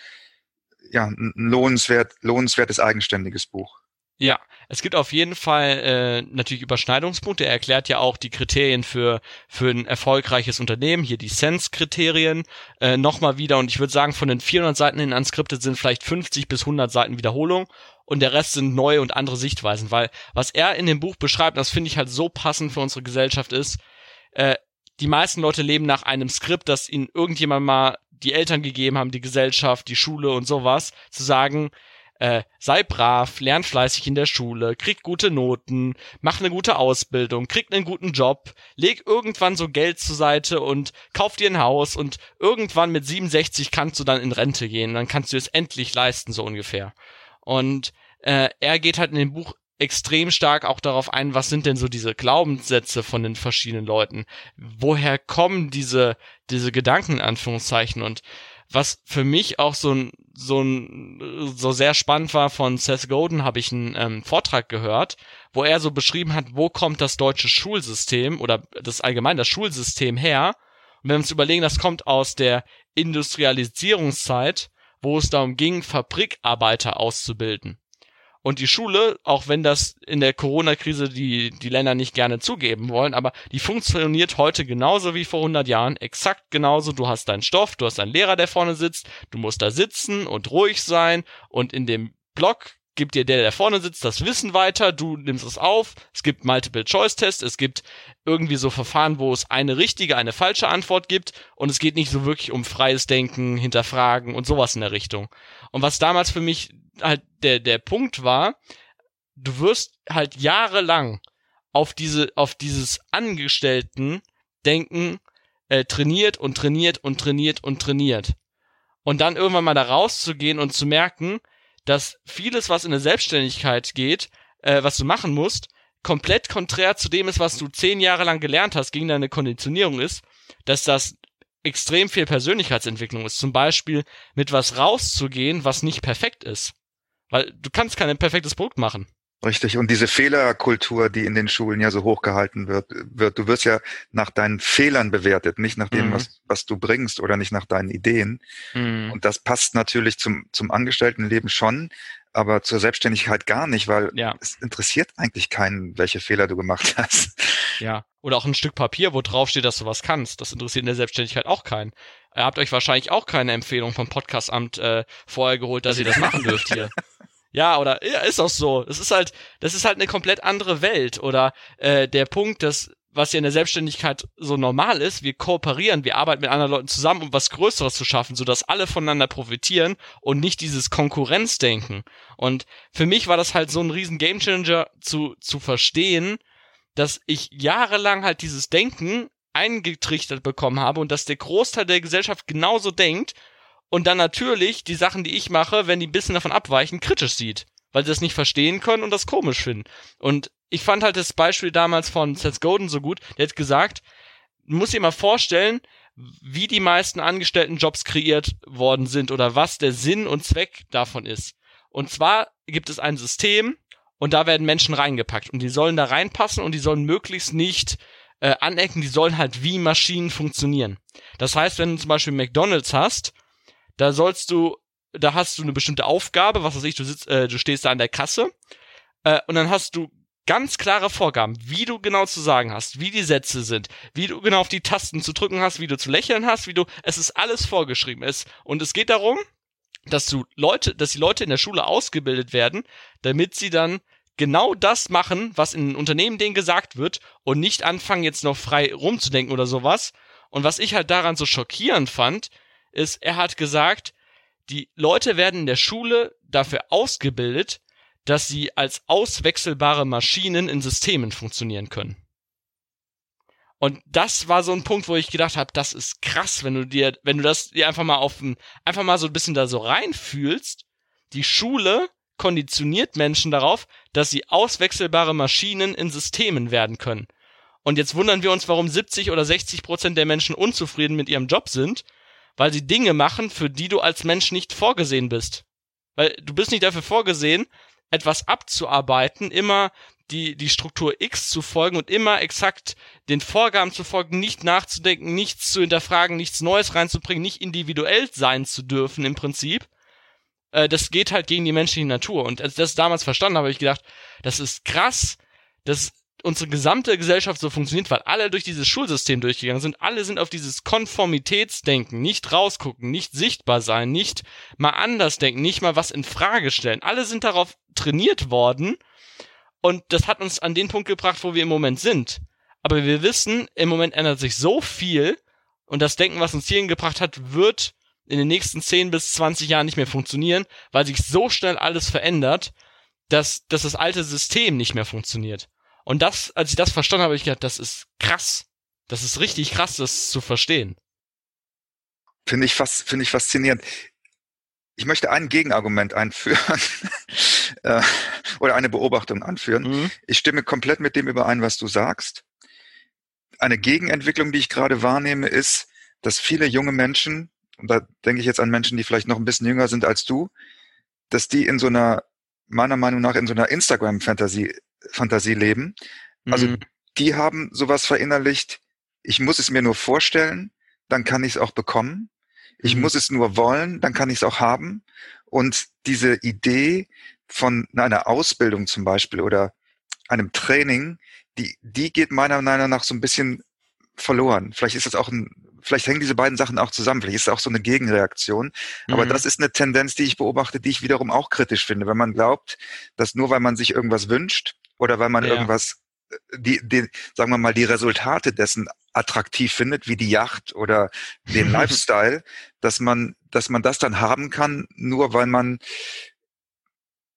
ja, ein lohnenswert, lohnenswertes eigenständiges Buch? Ja, es gibt auf jeden Fall äh, natürlich Überschneidungspunkte. Er erklärt ja auch die Kriterien für für ein erfolgreiches Unternehmen, hier die Sense-Kriterien äh, nochmal wieder. Und ich würde sagen, von den 400 Seiten in Unscripted sind vielleicht 50 bis 100 Seiten Wiederholung und der Rest sind neue und andere Sichtweisen. Weil was er in dem Buch beschreibt, das finde ich halt so passend für unsere Gesellschaft ist, äh, die meisten Leute leben nach einem Skript, das ihnen irgendjemand mal die Eltern gegeben haben, die Gesellschaft, die Schule und sowas, zu sagen, äh, sei brav, lern fleißig in der Schule, krieg gute Noten, mach eine gute Ausbildung, krieg einen guten Job, leg irgendwann so Geld zur Seite und kauf dir ein Haus und irgendwann mit 67 kannst du dann in Rente gehen, dann kannst du es endlich leisten, so ungefähr. Und äh, er geht halt in dem Buch extrem stark auch darauf ein, was sind denn so diese Glaubenssätze von den verschiedenen Leuten? Woher kommen diese, diese Gedanken, in Anführungszeichen? Und was für mich auch so ein, so ein, so sehr spannend war von Seth Godin, habe ich einen ähm, Vortrag gehört, wo er so beschrieben hat, wo kommt das deutsche Schulsystem oder das allgemein das Schulsystem her? Und wenn wir uns überlegen, das kommt aus der Industrialisierungszeit, wo es darum ging, Fabrikarbeiter auszubilden. Und die Schule, auch wenn das in der Corona-Krise die, die Länder nicht gerne zugeben wollen, aber die funktioniert heute genauso wie vor 100 Jahren, exakt genauso. Du hast deinen Stoff, du hast einen Lehrer, der vorne sitzt, du musst da sitzen und ruhig sein und in dem Block gibt dir der, der vorne sitzt, das Wissen weiter, du nimmst es auf, es gibt Multiple-Choice-Tests, es gibt irgendwie so Verfahren, wo es eine richtige, eine falsche Antwort gibt und es geht nicht so wirklich um freies Denken, hinterfragen und sowas in der Richtung. Und was damals für mich halt der, der Punkt war, du wirst halt jahrelang auf diese, auf dieses Angestellten-Denken äh, trainiert und trainiert und trainiert und trainiert. Und dann irgendwann mal da rauszugehen und zu merken, dass vieles, was in der Selbstständigkeit geht, äh, was du machen musst, komplett konträr zu dem ist, was du zehn Jahre lang gelernt hast, gegen deine Konditionierung ist, dass das extrem viel Persönlichkeitsentwicklung ist. Zum Beispiel mit was rauszugehen, was nicht perfekt ist. Weil du kannst kein perfektes Produkt machen. Richtig. Und diese Fehlerkultur, die in den Schulen ja so hochgehalten wird, wird, du wirst ja nach deinen Fehlern bewertet, nicht nach dem, mhm. was, was du bringst oder nicht nach deinen Ideen. Mhm. Und das passt natürlich zum, zum Angestelltenleben schon, aber zur Selbstständigkeit gar nicht, weil ja. es interessiert eigentlich keinen, welche Fehler du gemacht hast. Ja. Oder auch ein Stück Papier, wo drauf steht, dass du was kannst. Das interessiert in der Selbstständigkeit auch keinen. Ihr habt euch wahrscheinlich auch keine Empfehlung vom Podcastamt äh, vorher geholt, dass ihr das machen dürft hier. Ja, oder ja, ist auch so. Das ist halt, das ist halt eine komplett andere Welt. Oder äh, der Punkt, dass was ja in der Selbstständigkeit so normal ist, wir kooperieren, wir arbeiten mit anderen Leuten zusammen, um was Größeres zu schaffen, sodass alle voneinander profitieren und nicht dieses Konkurrenzdenken. Und für mich war das halt so ein riesen Gamechanger zu, zu verstehen, dass ich jahrelang halt dieses Denken eingetrichtert bekommen habe und dass der Großteil der Gesellschaft genauso denkt und dann natürlich die Sachen, die ich mache, wenn die ein bisschen davon abweichen, kritisch sieht, weil sie das nicht verstehen können und das komisch finden. Und ich fand halt das Beispiel damals von Seth Godin so gut, der hat gesagt, muss dir mal vorstellen, wie die meisten Angestelltenjobs kreiert worden sind oder was der Sinn und Zweck davon ist. Und zwar gibt es ein System und da werden Menschen reingepackt und die sollen da reinpassen und die sollen möglichst nicht äh, anecken, die sollen halt wie Maschinen funktionieren. Das heißt, wenn du zum Beispiel McDonalds hast da sollst du, da hast du eine bestimmte Aufgabe, was weiß ich, du sitzt, äh, du stehst da an der Kasse äh, und dann hast du ganz klare Vorgaben, wie du genau zu sagen hast, wie die Sätze sind, wie du genau auf die Tasten zu drücken hast, wie du zu lächeln hast, wie du, es ist alles vorgeschrieben. Es, und es geht darum, dass du Leute, dass die Leute in der Schule ausgebildet werden, damit sie dann genau das machen, was in Unternehmen denen gesagt wird und nicht anfangen jetzt noch frei rumzudenken oder sowas. Und was ich halt daran so schockierend fand, ist, er hat gesagt, die Leute werden in der Schule dafür ausgebildet, dass sie als auswechselbare Maschinen in Systemen funktionieren können. Und das war so ein Punkt, wo ich gedacht habe, das ist krass, wenn du dir, wenn du das dir einfach mal auf einfach mal so ein bisschen da so reinfühlst. Die Schule konditioniert Menschen darauf, dass sie auswechselbare Maschinen in Systemen werden können. Und jetzt wundern wir uns, warum 70 oder 60 Prozent der Menschen unzufrieden mit ihrem Job sind, weil sie Dinge machen, für die du als Mensch nicht vorgesehen bist. Weil du bist nicht dafür vorgesehen, etwas abzuarbeiten, immer die, die Struktur X zu folgen und immer exakt den Vorgaben zu folgen, nicht nachzudenken, nichts zu hinterfragen, nichts Neues reinzubringen, nicht individuell sein zu dürfen im Prinzip. Äh, das geht halt gegen die menschliche Natur. Und als ich das damals verstanden habe, habe ich gedacht, das ist krass, dass unsere gesamte Gesellschaft so funktioniert, weil alle durch dieses Schulsystem durchgegangen sind. Alle sind auf dieses Konformitätsdenken, nicht rausgucken, nicht sichtbar sein, nicht mal anders denken, nicht mal was in Frage stellen. Alle sind darauf trainiert worden und das hat uns an den Punkt gebracht, wo wir im Moment sind. Aber wir wissen, im Moment ändert sich so viel und das Denken, was uns hierhin gebracht hat, wird in den nächsten 10 bis 20 Jahren nicht mehr funktionieren, weil sich so schnell alles verändert, dass, dass das alte System nicht mehr funktioniert. Und das, als ich das verstanden habe, habe ich gedacht, das ist krass. Das ist richtig krass, das zu verstehen. Finde ich, fast, finde ich faszinierend. Ich möchte ein Gegenargument einführen äh, oder eine Beobachtung anführen. Mhm. Ich stimme komplett mit dem überein, was du sagst. Eine Gegenentwicklung, die ich gerade wahrnehme, ist, dass viele junge Menschen, und da denke ich jetzt an Menschen, die vielleicht noch ein bisschen jünger sind als du, dass die in so einer, meiner Meinung nach, in so einer Instagram-Fantasie Fantasie leben. Also mhm. die haben sowas verinnerlicht, ich muss es mir nur vorstellen, dann kann ich es auch bekommen. Ich mhm. muss es nur wollen, dann kann ich es auch haben. Und diese Idee von einer Ausbildung zum Beispiel oder einem Training, die, die geht meiner Meinung nach so ein bisschen verloren. Vielleicht ist es auch ein, vielleicht hängen diese beiden Sachen auch zusammen. Vielleicht ist es auch so eine Gegenreaktion. Aber mhm. das ist eine Tendenz, die ich beobachte, die ich wiederum auch kritisch finde. Wenn man glaubt, dass nur weil man sich irgendwas wünscht, oder weil man ja. irgendwas, äh, die, die, sagen wir mal, die Resultate dessen attraktiv findet, wie die Yacht oder den Lifestyle, dass man, dass man das dann haben kann, nur weil man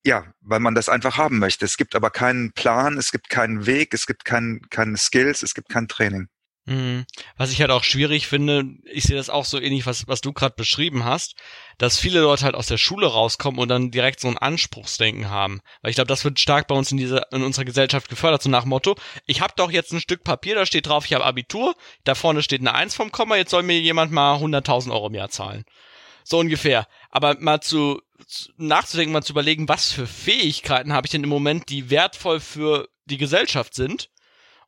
ja, weil man das einfach haben möchte. Es gibt aber keinen Plan, es gibt keinen Weg, es gibt keinen, keine Skills, es gibt kein Training. Mhm. Was ich halt auch schwierig finde, ich sehe das auch so ähnlich, was, was du gerade beschrieben hast, dass viele Leute halt aus der Schule rauskommen und dann direkt so ein Anspruchsdenken haben. Weil ich glaube, das wird stark bei uns in dieser, in unserer Gesellschaft gefördert, so nach Motto, ich habe doch jetzt ein Stück Papier, da steht drauf, ich habe Abitur, da vorne steht eine Eins vom Komma, jetzt soll mir jemand mal 100.000 Euro im Jahr zahlen. So ungefähr. Aber mal zu, zu nachzudenken, mal zu überlegen, was für Fähigkeiten habe ich denn im Moment, die wertvoll für die Gesellschaft sind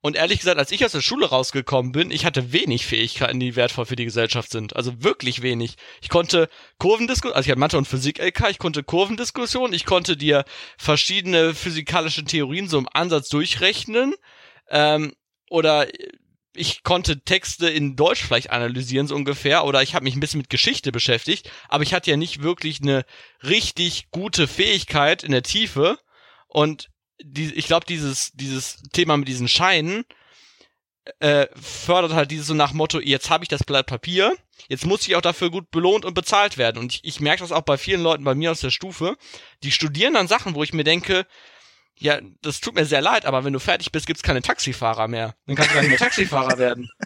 und ehrlich gesagt, als ich aus der Schule rausgekommen bin, ich hatte wenig Fähigkeiten, die wertvoll für die Gesellschaft sind. Also wirklich wenig. Ich konnte Kurvendiskussion, also ich hatte Mathe und Physik LK, ich konnte Kurvendiskussion, ich konnte dir verschiedene physikalische Theorien so im Ansatz durchrechnen. Ähm, oder ich konnte Texte in Deutsch vielleicht analysieren, so ungefähr, oder ich habe mich ein bisschen mit Geschichte beschäftigt, aber ich hatte ja nicht wirklich eine richtig gute Fähigkeit in der Tiefe. Und die, ich glaube, dieses, dieses Thema mit diesen Scheinen äh, fördert halt dieses so nach Motto, jetzt habe ich das Blatt Papier, jetzt muss ich auch dafür gut belohnt und bezahlt werden. Und ich, ich merke das auch bei vielen Leuten bei mir aus der Stufe, die studieren dann Sachen, wo ich mir denke, ja, das tut mir sehr leid, aber wenn du fertig bist, gibt's keine Taxifahrer mehr. Dann kannst du gar nicht mehr Taxifahrer werden.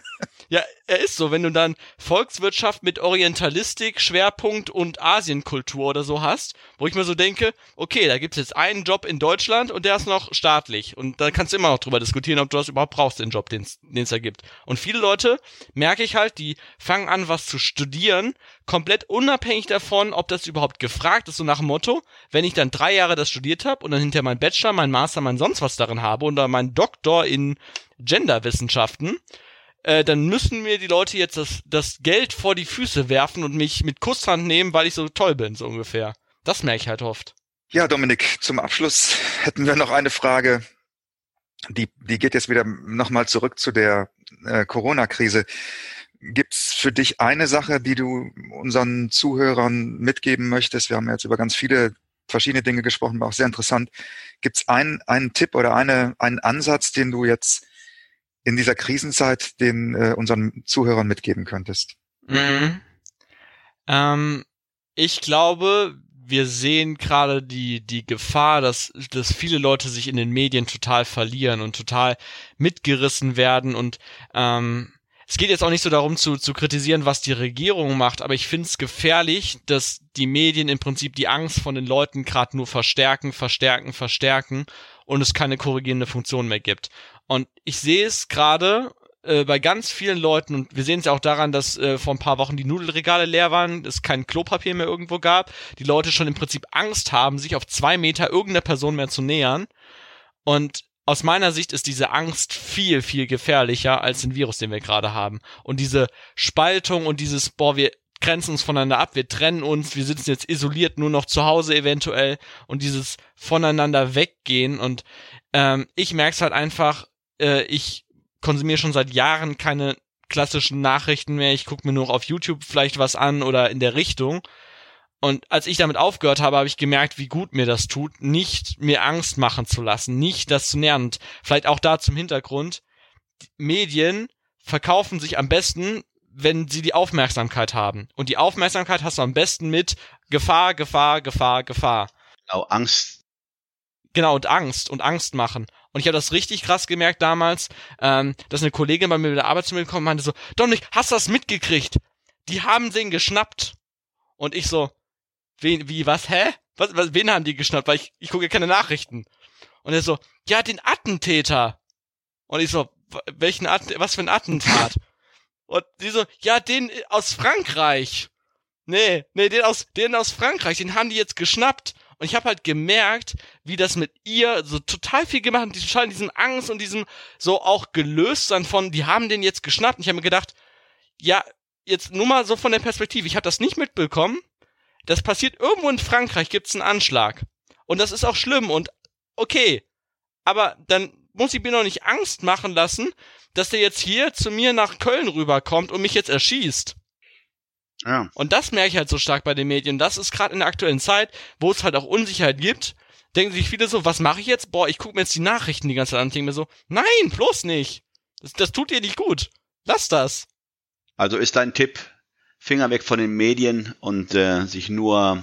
Ja, er ist so, wenn du dann Volkswirtschaft mit Orientalistik, Schwerpunkt und Asienkultur oder so hast, wo ich mir so denke, okay, da gibt's jetzt einen Job in Deutschland und der ist noch staatlich. Und da kannst du immer noch drüber diskutieren, ob du das überhaupt brauchst, den Job, den es da gibt. Und viele Leute, merke ich halt, die fangen an, was zu studieren, komplett unabhängig davon, ob das überhaupt gefragt ist, so nach dem Motto, wenn ich dann drei Jahre das studiert habe und dann hinter mein Bachelor, mein Master, mein sonst was darin habe oder mein Doktor in Genderwissenschaften, äh, dann müssen mir die Leute jetzt das, das Geld vor die Füße werfen und mich mit Kusshand nehmen, weil ich so toll bin, so ungefähr. Das merke ich halt oft. Ja, Dominik, zum Abschluss hätten wir noch eine Frage. die, die geht jetzt wieder nochmal zurück zu der äh, Corona-Krise. Gibt's für dich eine Sache, die du unseren Zuhörern mitgeben möchtest? Wir haben jetzt über ganz viele verschiedene Dinge gesprochen, war auch sehr interessant. Gibt's einen, einen Tipp oder eine, einen Ansatz, den du jetzt in dieser Krisenzeit den äh, unseren Zuhörern mitgeben könntest? Mhm. Ähm, ich glaube, wir sehen gerade die, die Gefahr, dass, dass viele Leute sich in den Medien total verlieren und total mitgerissen werden und ähm, es geht jetzt auch nicht so darum zu, zu kritisieren, was die Regierung macht, aber ich finde es gefährlich, dass die Medien im Prinzip die Angst von den Leuten gerade nur verstärken, verstärken, verstärken und es keine korrigierende Funktion mehr gibt. Und ich sehe es gerade äh, bei ganz vielen Leuten, und wir sehen es ja auch daran, dass äh, vor ein paar Wochen die Nudelregale leer waren, es kein Klopapier mehr irgendwo gab, die Leute schon im Prinzip Angst haben, sich auf zwei Meter irgendeiner Person mehr zu nähern. Und aus meiner Sicht ist diese Angst viel, viel gefährlicher als den Virus, den wir gerade haben. Und diese Spaltung und dieses, boah, wir grenzen uns voneinander ab, wir trennen uns, wir sitzen jetzt isoliert nur noch zu Hause eventuell und dieses voneinander weggehen und ähm, ich merke es halt einfach, äh, ich konsumiere schon seit Jahren keine klassischen Nachrichten mehr, ich gucke mir nur auf YouTube vielleicht was an oder in der Richtung und als ich damit aufgehört habe, habe ich gemerkt, wie gut mir das tut, nicht mir Angst machen zu lassen, nicht das zu nähern. Und vielleicht auch da zum Hintergrund. Medien verkaufen sich am besten, wenn sie die Aufmerksamkeit haben. Und die Aufmerksamkeit hast du am besten mit Gefahr, Gefahr, Gefahr, Gefahr. Genau, Angst. Genau, und Angst und Angst machen. Und ich habe das richtig krass gemerkt damals, ähm, dass eine Kollegin bei mir mit der Arbeit zu mir gekommen meinte so, Dominik, hast du das mitgekriegt? Die haben den geschnappt. Und ich so, Wen, wie, was, hä? Was, was, wen haben die geschnappt? Weil ich, ich gucke ja keine Nachrichten. Und er so, ja, den Attentäter. Und ich so, welchen Att was für ein Attentat? Und die so, ja, den aus Frankreich. Nee, nee, den aus, den aus Frankreich, den haben die jetzt geschnappt. Und ich habe halt gemerkt, wie das mit ihr so total viel gemacht hat, diesen Schall, diesen Angst und diesem so auch gelöst sein von, die haben den jetzt geschnappt. Und ich habe mir gedacht, ja, jetzt nur mal so von der Perspektive, ich habe das nicht mitbekommen, das passiert irgendwo in Frankreich, gibt's einen Anschlag. Und das ist auch schlimm und okay. Aber dann muss ich mir noch nicht Angst machen lassen, dass der jetzt hier zu mir nach Köln rüberkommt und mich jetzt erschießt. Ja. Und das merke ich halt so stark bei den Medien. Das ist gerade in der aktuellen Zeit, wo es halt auch Unsicherheit gibt, denken sich viele so, was mache ich jetzt? Boah, ich gucke mir jetzt die Nachrichten die ganze Zeit an und denke mir so, nein, bloß nicht. Das, das tut dir nicht gut. Lass das. Also ist dein Tipp, Finger weg von den Medien und äh, sich nur,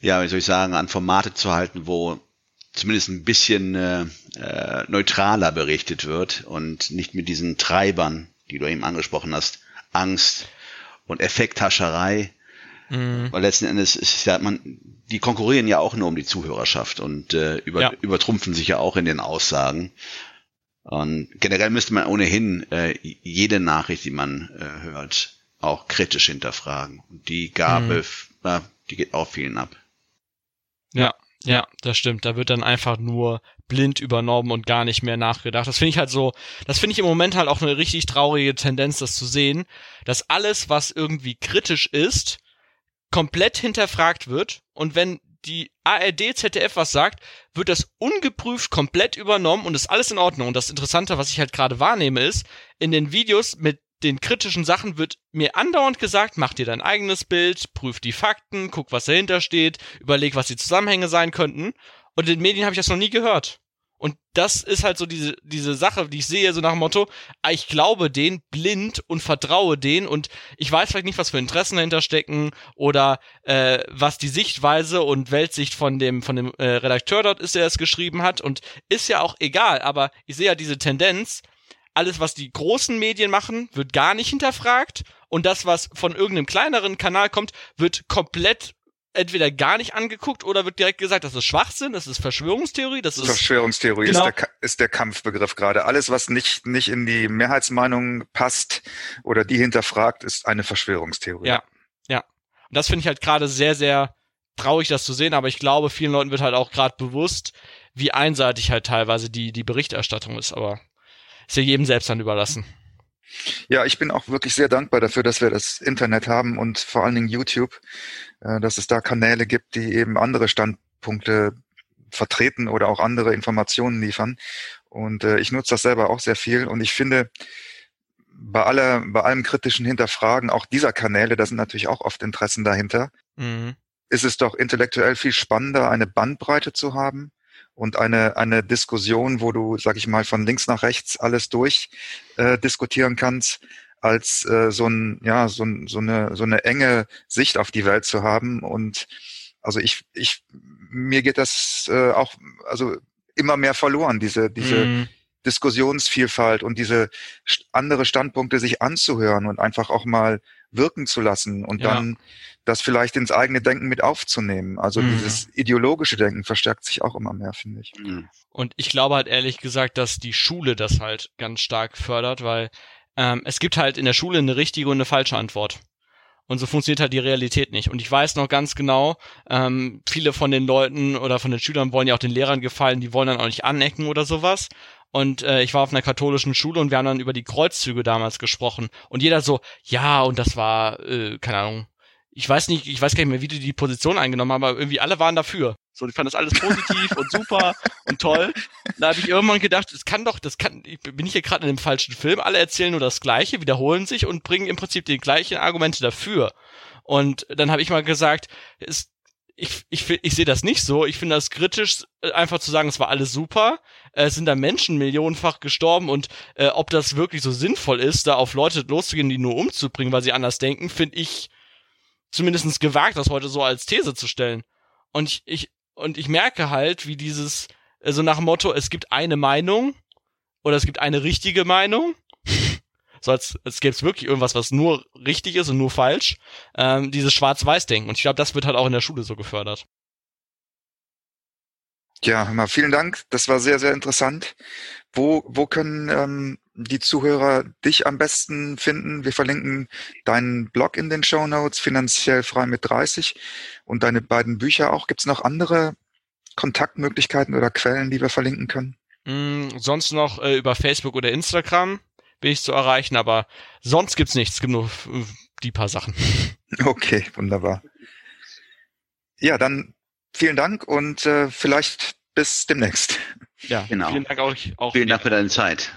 ja, wie soll ich sagen, an Formate zu halten, wo zumindest ein bisschen äh, äh, neutraler berichtet wird und nicht mit diesen Treibern, die du eben angesprochen hast, Angst und Effekthascherei. Mhm. Weil letzten Endes ist ja man, die konkurrieren ja auch nur um die Zuhörerschaft und äh, über, ja. übertrumpfen sich ja auch in den Aussagen. Und generell müsste man ohnehin äh, jede Nachricht, die man äh, hört, auch kritisch hinterfragen. Und die Gabe, mhm. die geht auch vielen ab. Ja, ja, das stimmt. Da wird dann einfach nur blind übernommen und gar nicht mehr nachgedacht. Das finde ich halt so, das finde ich im Moment halt auch eine richtig traurige Tendenz, das zu sehen, dass alles, was irgendwie kritisch ist, komplett hinterfragt wird und wenn die ARD, ZDF was sagt, wird das ungeprüft komplett übernommen und ist alles in Ordnung. Und das Interessante, was ich halt gerade wahrnehme, ist, in den Videos mit den kritischen Sachen wird mir andauernd gesagt, mach dir dein eigenes Bild, prüf die Fakten, guck, was dahinter steht, überleg, was die Zusammenhänge sein könnten. Und in den Medien habe ich das noch nie gehört. Und das ist halt so diese, diese Sache, die ich sehe, so nach dem Motto, ah, ich glaube den blind und vertraue den und ich weiß vielleicht nicht, was für Interessen dahinter stecken oder äh, was die Sichtweise und Weltsicht von dem, von dem äh, Redakteur dort ist, der es geschrieben hat. Und ist ja auch egal, aber ich sehe ja diese Tendenz, alles, was die großen Medien machen, wird gar nicht hinterfragt und das, was von irgendeinem kleineren Kanal kommt, wird komplett entweder gar nicht angeguckt oder wird direkt gesagt, das ist Schwachsinn, das ist Verschwörungstheorie, das ist Verschwörungstheorie genau. ist, der, ist der Kampfbegriff gerade. Alles, was nicht nicht in die Mehrheitsmeinung passt oder die hinterfragt, ist eine Verschwörungstheorie. Ja, ja. Und das finde ich halt gerade sehr sehr traurig, das zu sehen. Aber ich glaube, vielen Leuten wird halt auch gerade bewusst, wie einseitig halt teilweise die die Berichterstattung ist. Aber ist ja jedem selbst dann überlassen. Ja, ich bin auch wirklich sehr dankbar dafür, dass wir das Internet haben und vor allen Dingen YouTube, äh, dass es da Kanäle gibt, die eben andere Standpunkte vertreten oder auch andere Informationen liefern. Und äh, ich nutze das selber auch sehr viel. Und ich finde, bei aller, bei allem kritischen Hinterfragen auch dieser Kanäle, da sind natürlich auch oft Interessen dahinter, mhm. ist es doch intellektuell viel spannender, eine Bandbreite zu haben und eine, eine Diskussion, wo du, sag ich mal, von links nach rechts alles durch äh, diskutieren kannst, als äh, so ein, ja, so, ein, so eine, so eine enge Sicht auf die Welt zu haben. Und also ich, ich, mir geht das äh, auch, also immer mehr verloren, diese, diese, mm. Diskussionsvielfalt und diese andere Standpunkte sich anzuhören und einfach auch mal wirken zu lassen und ja. dann das vielleicht ins eigene Denken mit aufzunehmen. Also mhm. dieses ideologische Denken verstärkt sich auch immer mehr, finde ich. Mhm. Und ich glaube halt ehrlich gesagt, dass die Schule das halt ganz stark fördert, weil ähm, es gibt halt in der Schule eine richtige und eine falsche Antwort. Und so funktioniert halt die Realität nicht. Und ich weiß noch ganz genau, ähm, viele von den Leuten oder von den Schülern wollen ja auch den Lehrern gefallen, die wollen dann auch nicht anecken oder sowas. Und äh, ich war auf einer katholischen Schule und wir haben dann über die Kreuzzüge damals gesprochen. Und jeder so, ja, und das war, äh, keine Ahnung, ich weiß nicht, ich weiß gar nicht mehr, wie die die Position eingenommen haben, aber irgendwie alle waren dafür. So, die fanden das alles positiv und super und toll. Da habe ich irgendwann gedacht, das kann doch, das kann, ich bin ich hier gerade in dem falschen Film, alle erzählen nur das Gleiche, wiederholen sich und bringen im Prinzip die gleichen Argumente dafür. Und dann habe ich mal gesagt, es ich, ich, ich sehe das nicht so. Ich finde das kritisch, äh, einfach zu sagen, es war alles super. Es sind da Menschen millionenfach gestorben und äh, ob das wirklich so sinnvoll ist, da auf Leute loszugehen, die nur umzubringen, weil sie anders denken, finde ich zumindestens gewagt, das heute so als These zu stellen. Und ich, ich, und ich merke halt, wie dieses, äh, so nach dem Motto, es gibt eine Meinung oder es gibt eine richtige Meinung so als, als gäbe es wirklich irgendwas, was nur richtig ist und nur falsch, ähm, dieses Schwarz-Weiß-Denken. Und ich glaube, das wird halt auch in der Schule so gefördert. Ja, mal vielen Dank. Das war sehr, sehr interessant. Wo, wo können ähm, die Zuhörer dich am besten finden? Wir verlinken deinen Blog in den Show Notes, finanziell frei mit 30 und deine beiden Bücher auch. Gibt es noch andere Kontaktmöglichkeiten oder Quellen, die wir verlinken können? Mm, sonst noch äh, über Facebook oder Instagram bin ich zu erreichen, aber sonst gibt's nichts. Es gibt nur die paar Sachen. Okay, wunderbar. Ja, dann vielen Dank und äh, vielleicht bis demnächst. Ja, genau. Vielen Dank auch. auch vielen Dank für deine Zeit.